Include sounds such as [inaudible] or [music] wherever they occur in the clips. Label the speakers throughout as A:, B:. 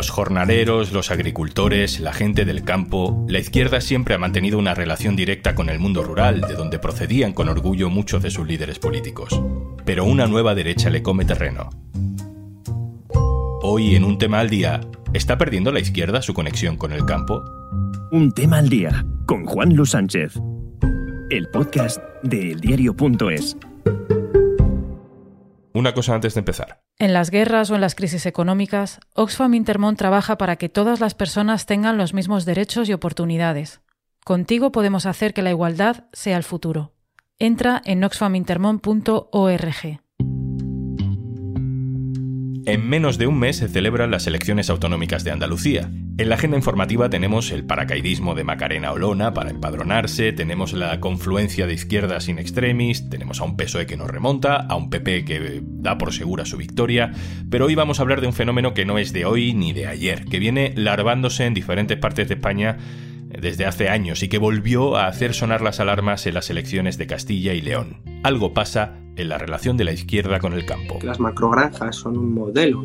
A: Los jornaleros, los agricultores, la gente del campo, la izquierda siempre ha mantenido una relación directa con el mundo rural, de donde procedían con orgullo muchos de sus líderes políticos. Pero una nueva derecha le come terreno. Hoy, en un tema al día, ¿está perdiendo la izquierda su conexión con el campo?
B: Un tema al día, con Juan Luis Sánchez. El podcast de eldiario.es.
A: Una cosa antes de empezar.
C: En las guerras o en las crisis económicas, Oxfam Intermont trabaja para que todas las personas tengan los mismos derechos y oportunidades. Contigo podemos hacer que la igualdad sea el futuro. Entra en oxfamintermont.org.
A: En menos de un mes se celebran las elecciones autonómicas de Andalucía. En la agenda informativa tenemos el paracaidismo de Macarena Olona para empadronarse, tenemos la confluencia de izquierdas in extremis, tenemos a un PSOE que nos remonta, a un PP que da por segura su victoria, pero hoy vamos a hablar de un fenómeno que no es de hoy ni de ayer, que viene larvándose en diferentes partes de España desde hace años y que volvió a hacer sonar las alarmas en las elecciones de Castilla y León. Algo pasa en la relación de la izquierda con el campo.
D: Las macrogranjas son un modelo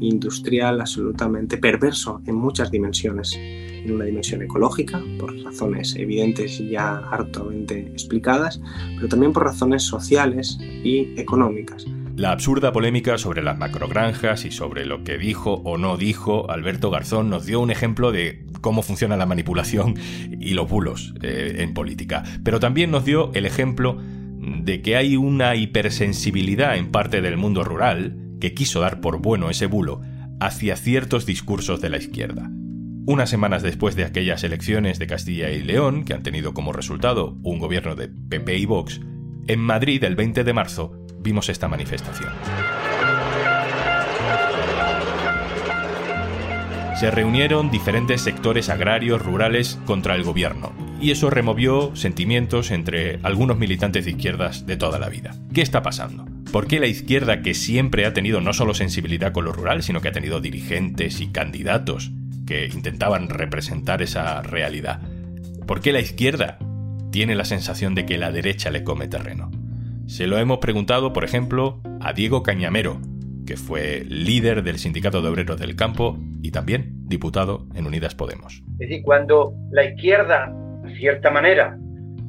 D: industrial absolutamente perverso en muchas dimensiones. En una dimensión ecológica, por razones evidentes y ya hartamente explicadas, pero también por razones sociales y económicas.
A: La absurda polémica sobre las macrogranjas y sobre lo que dijo o no dijo Alberto Garzón nos dio un ejemplo de cómo funciona la manipulación y los bulos eh, en política. Pero también nos dio el ejemplo de que hay una hipersensibilidad en parte del mundo rural que quiso dar por bueno ese bulo hacia ciertos discursos de la izquierda. Unas semanas después de aquellas elecciones de Castilla y León, que han tenido como resultado un gobierno de PP y Vox, en Madrid el 20 de marzo vimos esta manifestación. Se reunieron diferentes sectores agrarios rurales contra el gobierno, y eso removió sentimientos entre algunos militantes de izquierdas de toda la vida. ¿Qué está pasando? ¿Por qué la izquierda, que siempre ha tenido no solo sensibilidad con lo rural, sino que ha tenido dirigentes y candidatos que intentaban representar esa realidad? ¿Por qué la izquierda tiene la sensación de que la derecha le come terreno? Se lo hemos preguntado, por ejemplo, a Diego Cañamero, que fue líder del Sindicato de Obreros del Campo y también diputado en Unidas Podemos.
E: Es decir, cuando la izquierda cierta manera,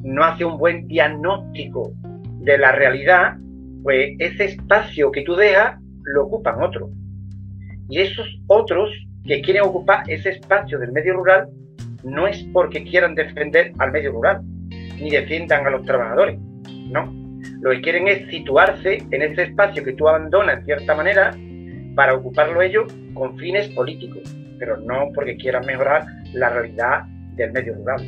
E: no hace un buen diagnóstico de la realidad, pues ese espacio que tú dejas lo ocupan otros. Y esos otros que quieren ocupar ese espacio del medio rural no es porque quieran defender al medio rural, ni defiendan a los trabajadores, no. Lo que quieren es situarse en ese espacio que tú abandonas en cierta manera para ocuparlo ellos con fines políticos, pero no porque quieran mejorar la realidad del medio rural.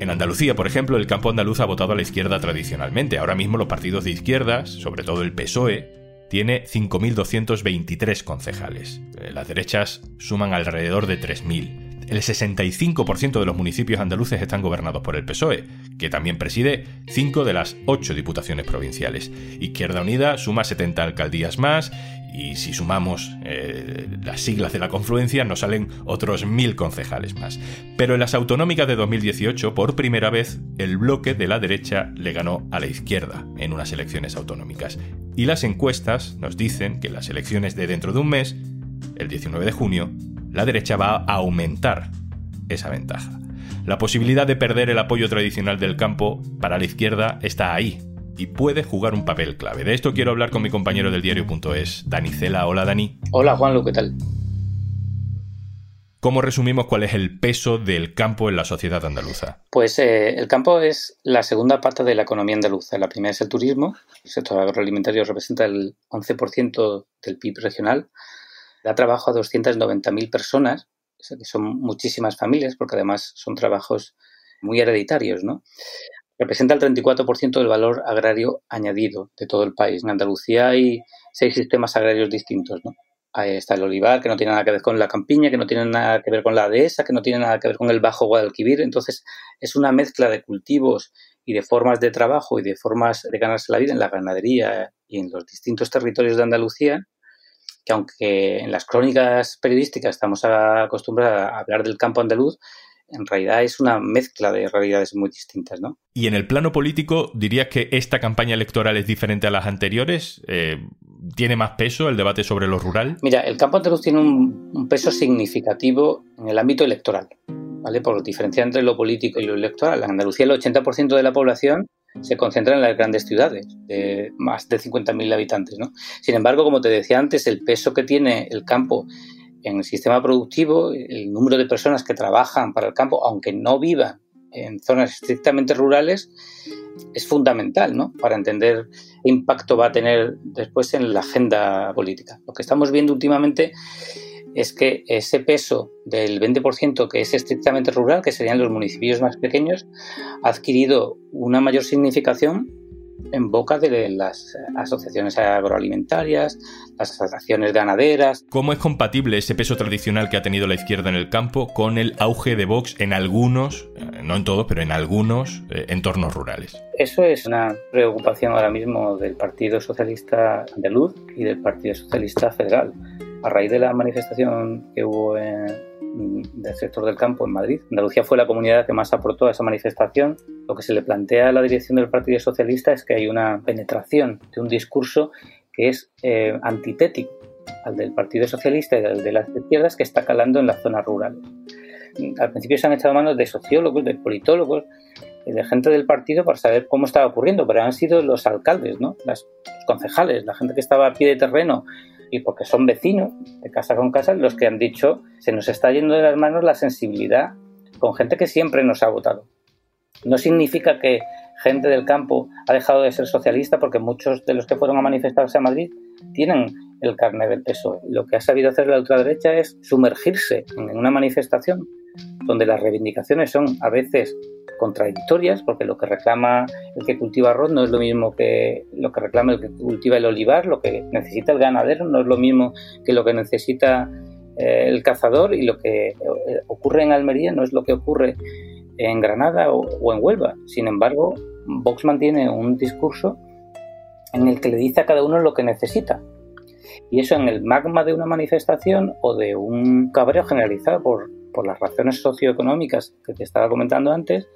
A: En Andalucía, por ejemplo, el campo andaluz ha votado a la izquierda tradicionalmente. Ahora mismo los partidos de izquierdas, sobre todo el PSOE, tiene 5.223 concejales. Eh, las derechas suman alrededor de 3.000. El 65% de los municipios andaluces están gobernados por el PSOE, que también preside 5 de las 8 diputaciones provinciales. Izquierda Unida suma 70 alcaldías más y si sumamos eh, las siglas de la confluencia nos salen otros mil concejales más. Pero en las autonómicas de 2018, por primera vez, el bloque de la derecha le ganó a la izquierda en unas elecciones autonómicas. Y las encuestas nos dicen que las elecciones de dentro de un mes, el 19 de junio, la derecha va a aumentar esa ventaja. La posibilidad de perder el apoyo tradicional del campo para la izquierda está ahí, y puede jugar un papel clave. De esto quiero hablar con mi compañero del diario.es, Dani Cela. Hola Dani.
F: Hola Juanlu, ¿qué tal?
A: ¿Cómo resumimos cuál es el peso del campo en la sociedad andaluza?
F: Pues eh, el campo es la segunda parte de la economía andaluza. La primera es el turismo. El sector agroalimentario representa el 11% del PIB regional. Da trabajo a 290.000 personas, que son muchísimas familias, porque además son trabajos muy hereditarios, ¿no? representa el 34% del valor agrario añadido de todo el país. En Andalucía hay seis sistemas agrarios distintos, ¿no? Ahí está el olivar, que no tiene nada que ver con la campiña, que no tiene nada que ver con la dehesa, que no tiene nada que ver con el bajo Guadalquivir. Entonces, es una mezcla de cultivos y de formas de trabajo y de formas de ganarse la vida en la ganadería y en los distintos territorios de Andalucía, que aunque en las crónicas periodísticas estamos acostumbrados a hablar del campo andaluz, en realidad es una mezcla de realidades muy distintas, ¿no?
A: Y en el plano político, ¿dirías que esta campaña electoral es diferente a las anteriores? Eh, ¿Tiene más peso el debate sobre lo rural?
F: Mira, el campo andaluz tiene un, peso significativo en el ámbito electoral, ¿vale? Por diferenciar entre lo político y lo electoral. En Andalucía el 80% de la población se concentra en las grandes ciudades, de más de 50.000 habitantes. ¿no? Sin embargo, como te decía antes, el peso que tiene el campo en el sistema productivo, el número de personas que trabajan para el campo, aunque no vivan en zonas estrictamente rurales, es fundamental ¿no? para entender qué impacto va a tener después en la agenda política. Lo que estamos viendo últimamente es que ese peso del 20% que es estrictamente rural, que serían los municipios más pequeños, ha adquirido una mayor significación en boca de las asociaciones agroalimentarias, las asociaciones ganaderas.
A: ¿Cómo es compatible ese peso tradicional que ha tenido la izquierda en el campo con el auge de Vox en algunos, eh, no en todos, pero en algunos eh, entornos rurales?
F: Eso es una preocupación ahora mismo del Partido Socialista Andaluz y del Partido Socialista Federal a raíz de la manifestación que hubo del sector del campo en Madrid, Andalucía fue la comunidad que más aportó a esa manifestación. Lo que se le plantea a la dirección del Partido Socialista es que hay una penetración de un discurso que es eh, antitético al del Partido Socialista y al de las izquierdas que está calando en las zonas rurales. Al principio se han echado manos de sociólogos, de politólogos, de gente del partido para saber cómo estaba ocurriendo, pero han sido los alcaldes, ¿no? los concejales, la gente que estaba a pie de terreno y porque son vecinos de casa con casa los que han dicho se nos está yendo de las manos la sensibilidad con gente que siempre nos ha votado. No significa que gente del campo ha dejado de ser socialista porque muchos de los que fueron a manifestarse a Madrid tienen el carnet del PSOE. Lo que ha sabido hacer la ultraderecha es sumergirse en una manifestación donde las reivindicaciones son a veces contradictorias, porque lo que reclama el que cultiva arroz no es lo mismo que lo que reclama el que cultiva el olivar, lo que necesita el ganadero no es lo mismo que lo que necesita eh, el cazador y lo que eh, ocurre en Almería no es lo que ocurre en Granada o, en Huelva. Sin embargo, Vox mantiene un discurso en el que le dice a cada uno lo que necesita. Y eso en el magma de una manifestación o de un cabreo generalizado por, por las razones socioeconómicas que te estaba comentando antes,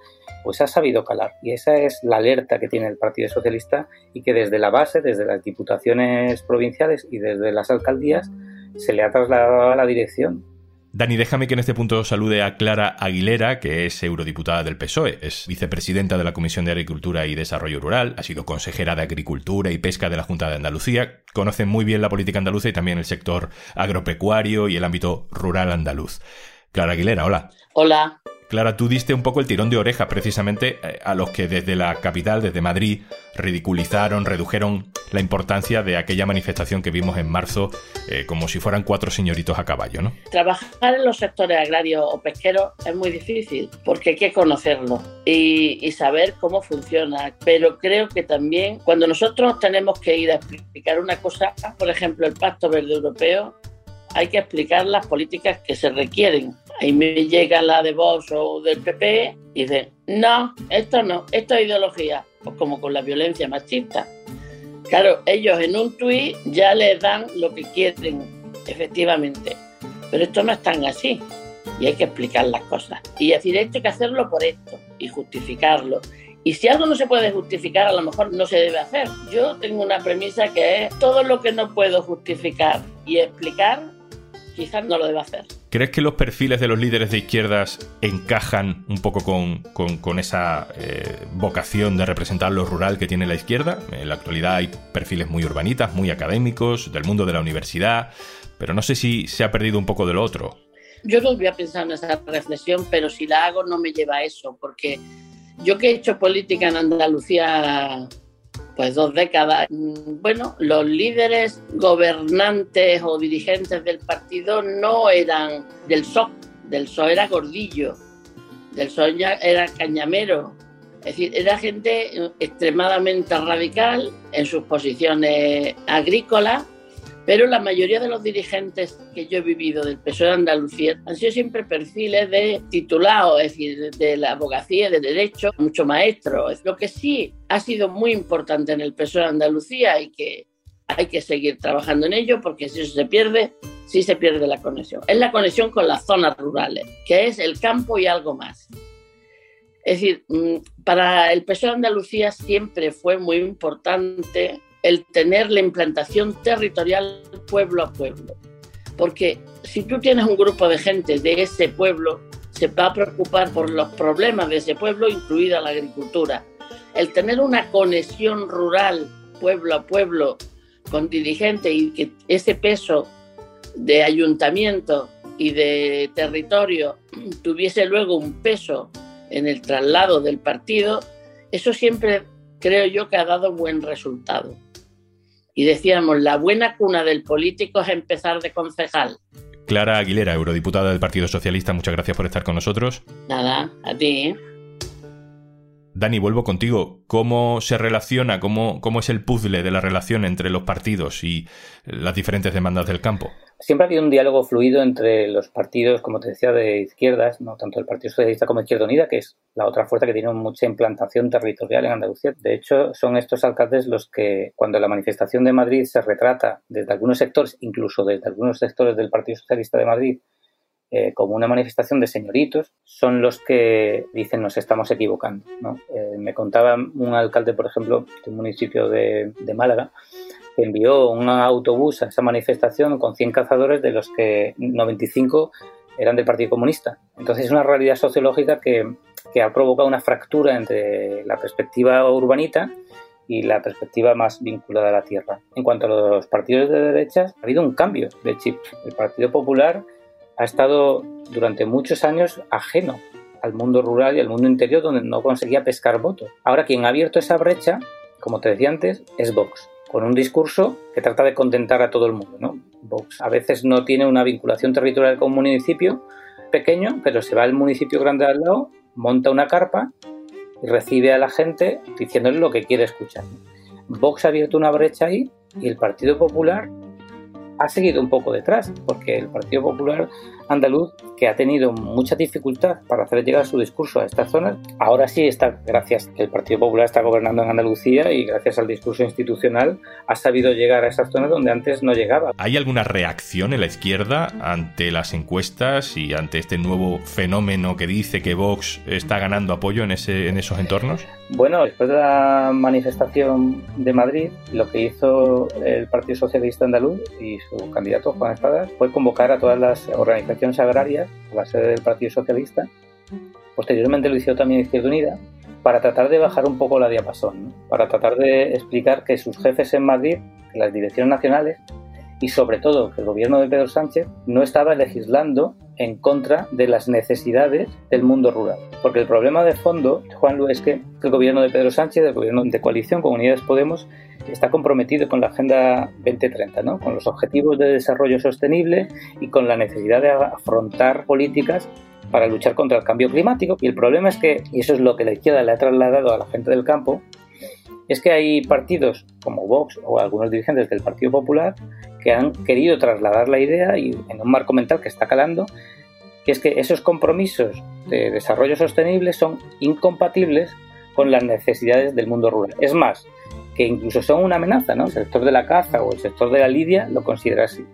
F: pues ha sabido calar. Y esa es la alerta que tiene el Partido Socialista y que desde la base, desde las diputaciones provinciales y desde las alcaldías, se le ha trasladado a la dirección.
A: Dani, déjame que en este punto salude a Clara Aguilera, que es eurodiputada del PSOE, es vicepresidenta de la Comisión de Agricultura y Desarrollo Rural, ha sido consejera de Agricultura y Pesca de la Junta de Andalucía, conoce muy bien la política andaluza y también el sector agropecuario y el ámbito rural andaluz. Clara Aguilera, hola.
G: Hola.
A: Clara, tú diste un poco el tirón de oreja precisamente eh, a los que desde la capital, desde Madrid, ridiculizaron, redujeron la importancia de aquella manifestación que vimos en marzo eh, como si fueran cuatro señoritos a caballo, ¿no?
G: Trabajar en los sectores agrarios o pesqueros es muy difícil porque hay que conocerlo y, y saber cómo funciona. Pero creo que también cuando nosotros tenemos que ir a explicar una cosa, por ejemplo, el Pacto Verde Europeo, hay que explicar las políticas que se requieren. Ahí me llega la de Vox o del PP y dicen, no, esto no, esto es ideología, pues como con la violencia machista. Claro, ellos en un tuit ya les dan lo que quieren, efectivamente, pero esto no es tan así y hay que explicar las cosas y decir esto hay que hacerlo por esto y justificarlo. Y si algo no se puede justificar, a lo mejor no se debe hacer. Yo tengo una premisa que es todo lo que no puedo justificar y explicar, quizás no lo deba hacer.
A: ¿Crees que los perfiles de los líderes de izquierdas encajan un poco con, esa eh, vocación de representar lo rural que tiene la izquierda? En la actualidad hay perfiles muy urbanitas, muy académicos, del mundo de la universidad, pero no sé si se ha perdido un poco de lo otro.
G: Yo no voy a pensar en esa reflexión, pero si la hago no me lleva a eso, porque yo que he hecho política en Andalucía pues dos décadas. Mm, bueno, los líderes gobernantes o dirigentes del partido no eran del PSOE, del PSOE era Gordillo, del PSOE era Cañamero. Es decir, era gente extremadamente radical en sus posiciones agrícolas pero la mayoría de los dirigentes que yo he vivido del PSOE de Andalucía han sido siempre perfiles de titulados, es decir, de la abogacía, de derecho, mucho maestro. Lo que sí ha sido muy importante en el PSOE de Andalucía y que hay que seguir trabajando en ello porque si eso se pierde, sí se pierde la conexión. Es la conexión con las zonas rurales, que es el campo y algo más. Es decir, mm, para el PSOE de Andalucía siempre fue muy importante el tener la implantación territorial pueblo a pueblo. Porque si tú tienes un grupo de gente de ese pueblo, se va a preocupar por los problemas de ese pueblo, incluida la agricultura. El tener una conexión rural, pueblo a pueblo, con dirigentes y que ese peso de ayuntamiento y de territorio [clears throat] tuviese luego un peso en el traslado del partido, eso siempre creo yo que ha dado buen resultado. Y decíamos, la buena cuna del político es empezar de concejal.
A: Clara Aguilera, eurodiputada del Partido Socialista, muchas gracias por estar con nosotros.
G: Nada, a ti.
A: Dani, vuelvo contigo. ¿Cómo se relaciona, cómo, cómo es el puzzle de la relación entre los partidos y las diferentes demandas del campo?
F: Siempre ha habido un diálogo fluido entre los partidos, como te decía, de izquierdas, no tanto el Partido Socialista como Izquierda Unida, que es la otra fuerza que tiene mucha implantación territorial en Andalucía. De hecho, son estos alcaldes los que, cuando la manifestación de Madrid se retrata desde algunos sectores, incluso desde algunos sectores del Partido Socialista de Madrid, eh, como una manifestación de señoritos, son los que dicen nos estamos equivocando. Eh, me contaba un alcalde, por ejemplo, de un municipio de, Málaga, envió un autobús a esa manifestación con 100 cazadores, de los que 95 eran del Partido Comunista. Entonces es una realidad sociológica que, que ha provocado una fractura entre la perspectiva urbanita y la perspectiva más vinculada a la tierra. En cuanto a los partidos de derechas, ha habido un cambio de chip. El Partido Popular ha estado durante muchos años ajeno al mundo rural y al mundo interior donde no conseguía pescar votos. Ahora quien ha abierto esa brecha, como te decía antes, es Vox, con un discurso que trata de contentar a todo el mundo. ¿no? Vox a veces no tiene una vinculación territorial con un municipio pequeño, pero se va al municipio grande al lado, monta una carpa y recibe a la gente diciéndole lo que quiere escuchar. Vox ha abierto una brecha ahí y el Partido Popular ha seguido un poco detrás, porque el Partido Popular andaluz, que ha tenido mucha dificultad para hacer llegar su discurso a estas zonas, ahora sí está, gracias el Partido Popular está gobernando en Andalucía y gracias al discurso institucional, ha sabido llegar a esas zonas donde antes no llegaba.
A: ¿Hay alguna reacción en la izquierda ante las encuestas y ante este nuevo fenómeno que dice que Vox está ganando apoyo en, ese, en esos entornos?
F: Bueno, después de la manifestación de Madrid, lo que hizo el Partido Socialista Andaluz y su candidato Juan Espadas fue convocar a todas las organizaciones agrarias a la sede del Partido Socialista. Posteriormente lo hizo también Izquierda Unida para tratar de bajar un poco la diapasón, para tratar de explicar que sus jefes en Madrid, que las direcciones nacionales, y sobre todo que el gobierno de Pedro Sánchez no estaba legislando en contra de las necesidades del mundo rural. Porque el problema de fondo, Juan es que el gobierno de Pedro Sánchez, el gobierno de coalición con Unidas Podemos, está comprometido con la Agenda 2030, ¿no? con los objetivos de desarrollo sostenible y con la necesidad de afrontar políticas para luchar contra el cambio climático. Y el problema es que, y eso es lo que la izquierda le ha trasladado a la gente del campo, es que hay partidos como Vox o algunos dirigentes del Partido Popular que han querido trasladar la idea y en un marco mental que está calando, que es que esos compromisos de desarrollo sostenible son incompatibles con las necesidades del mundo rural. Es más, que incluso son una amenaza, ¿no? El sector de la caza o el sector de la lidia lo considera así.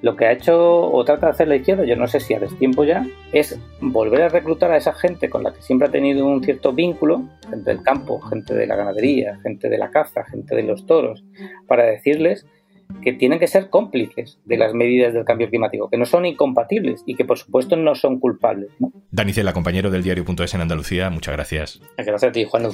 F: Lo que ha hecho o trata de hacer la izquierda, yo no sé si a destiempo ya, es volver a reclutar a esa gente con la que siempre ha tenido un cierto vínculo, gente del campo, gente de la ganadería, gente de la caza, gente de los toros, para decirles que tienen que ser cómplices de las medidas del cambio climático, que no son incompatibles y que por supuesto no son culpables. ¿no?
A: Danicela, compañero del diario.es en Andalucía, muchas gracias.
F: Gracias a ti, Juan.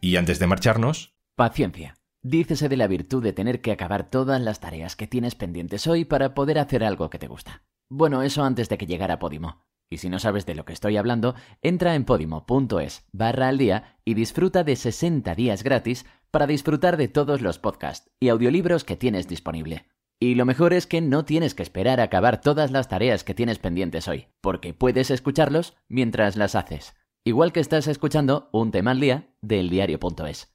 A: Y antes de marcharnos...
H: Paciencia. Dícese de la virtud de tener que acabar todas las tareas que tienes pendientes hoy para poder hacer algo que te gusta. Bueno, eso antes de que llegara Podimo. Y si no sabes de lo que estoy hablando, entra en podimo.es barra al día y disfruta de 60 días gratis para disfrutar de todos los podcasts y audiolibros que tienes disponible. Y lo mejor es que no tienes que esperar a acabar todas las tareas que tienes pendientes hoy, porque puedes escucharlos mientras las haces. Igual que estás escuchando un tema al día del diario.es.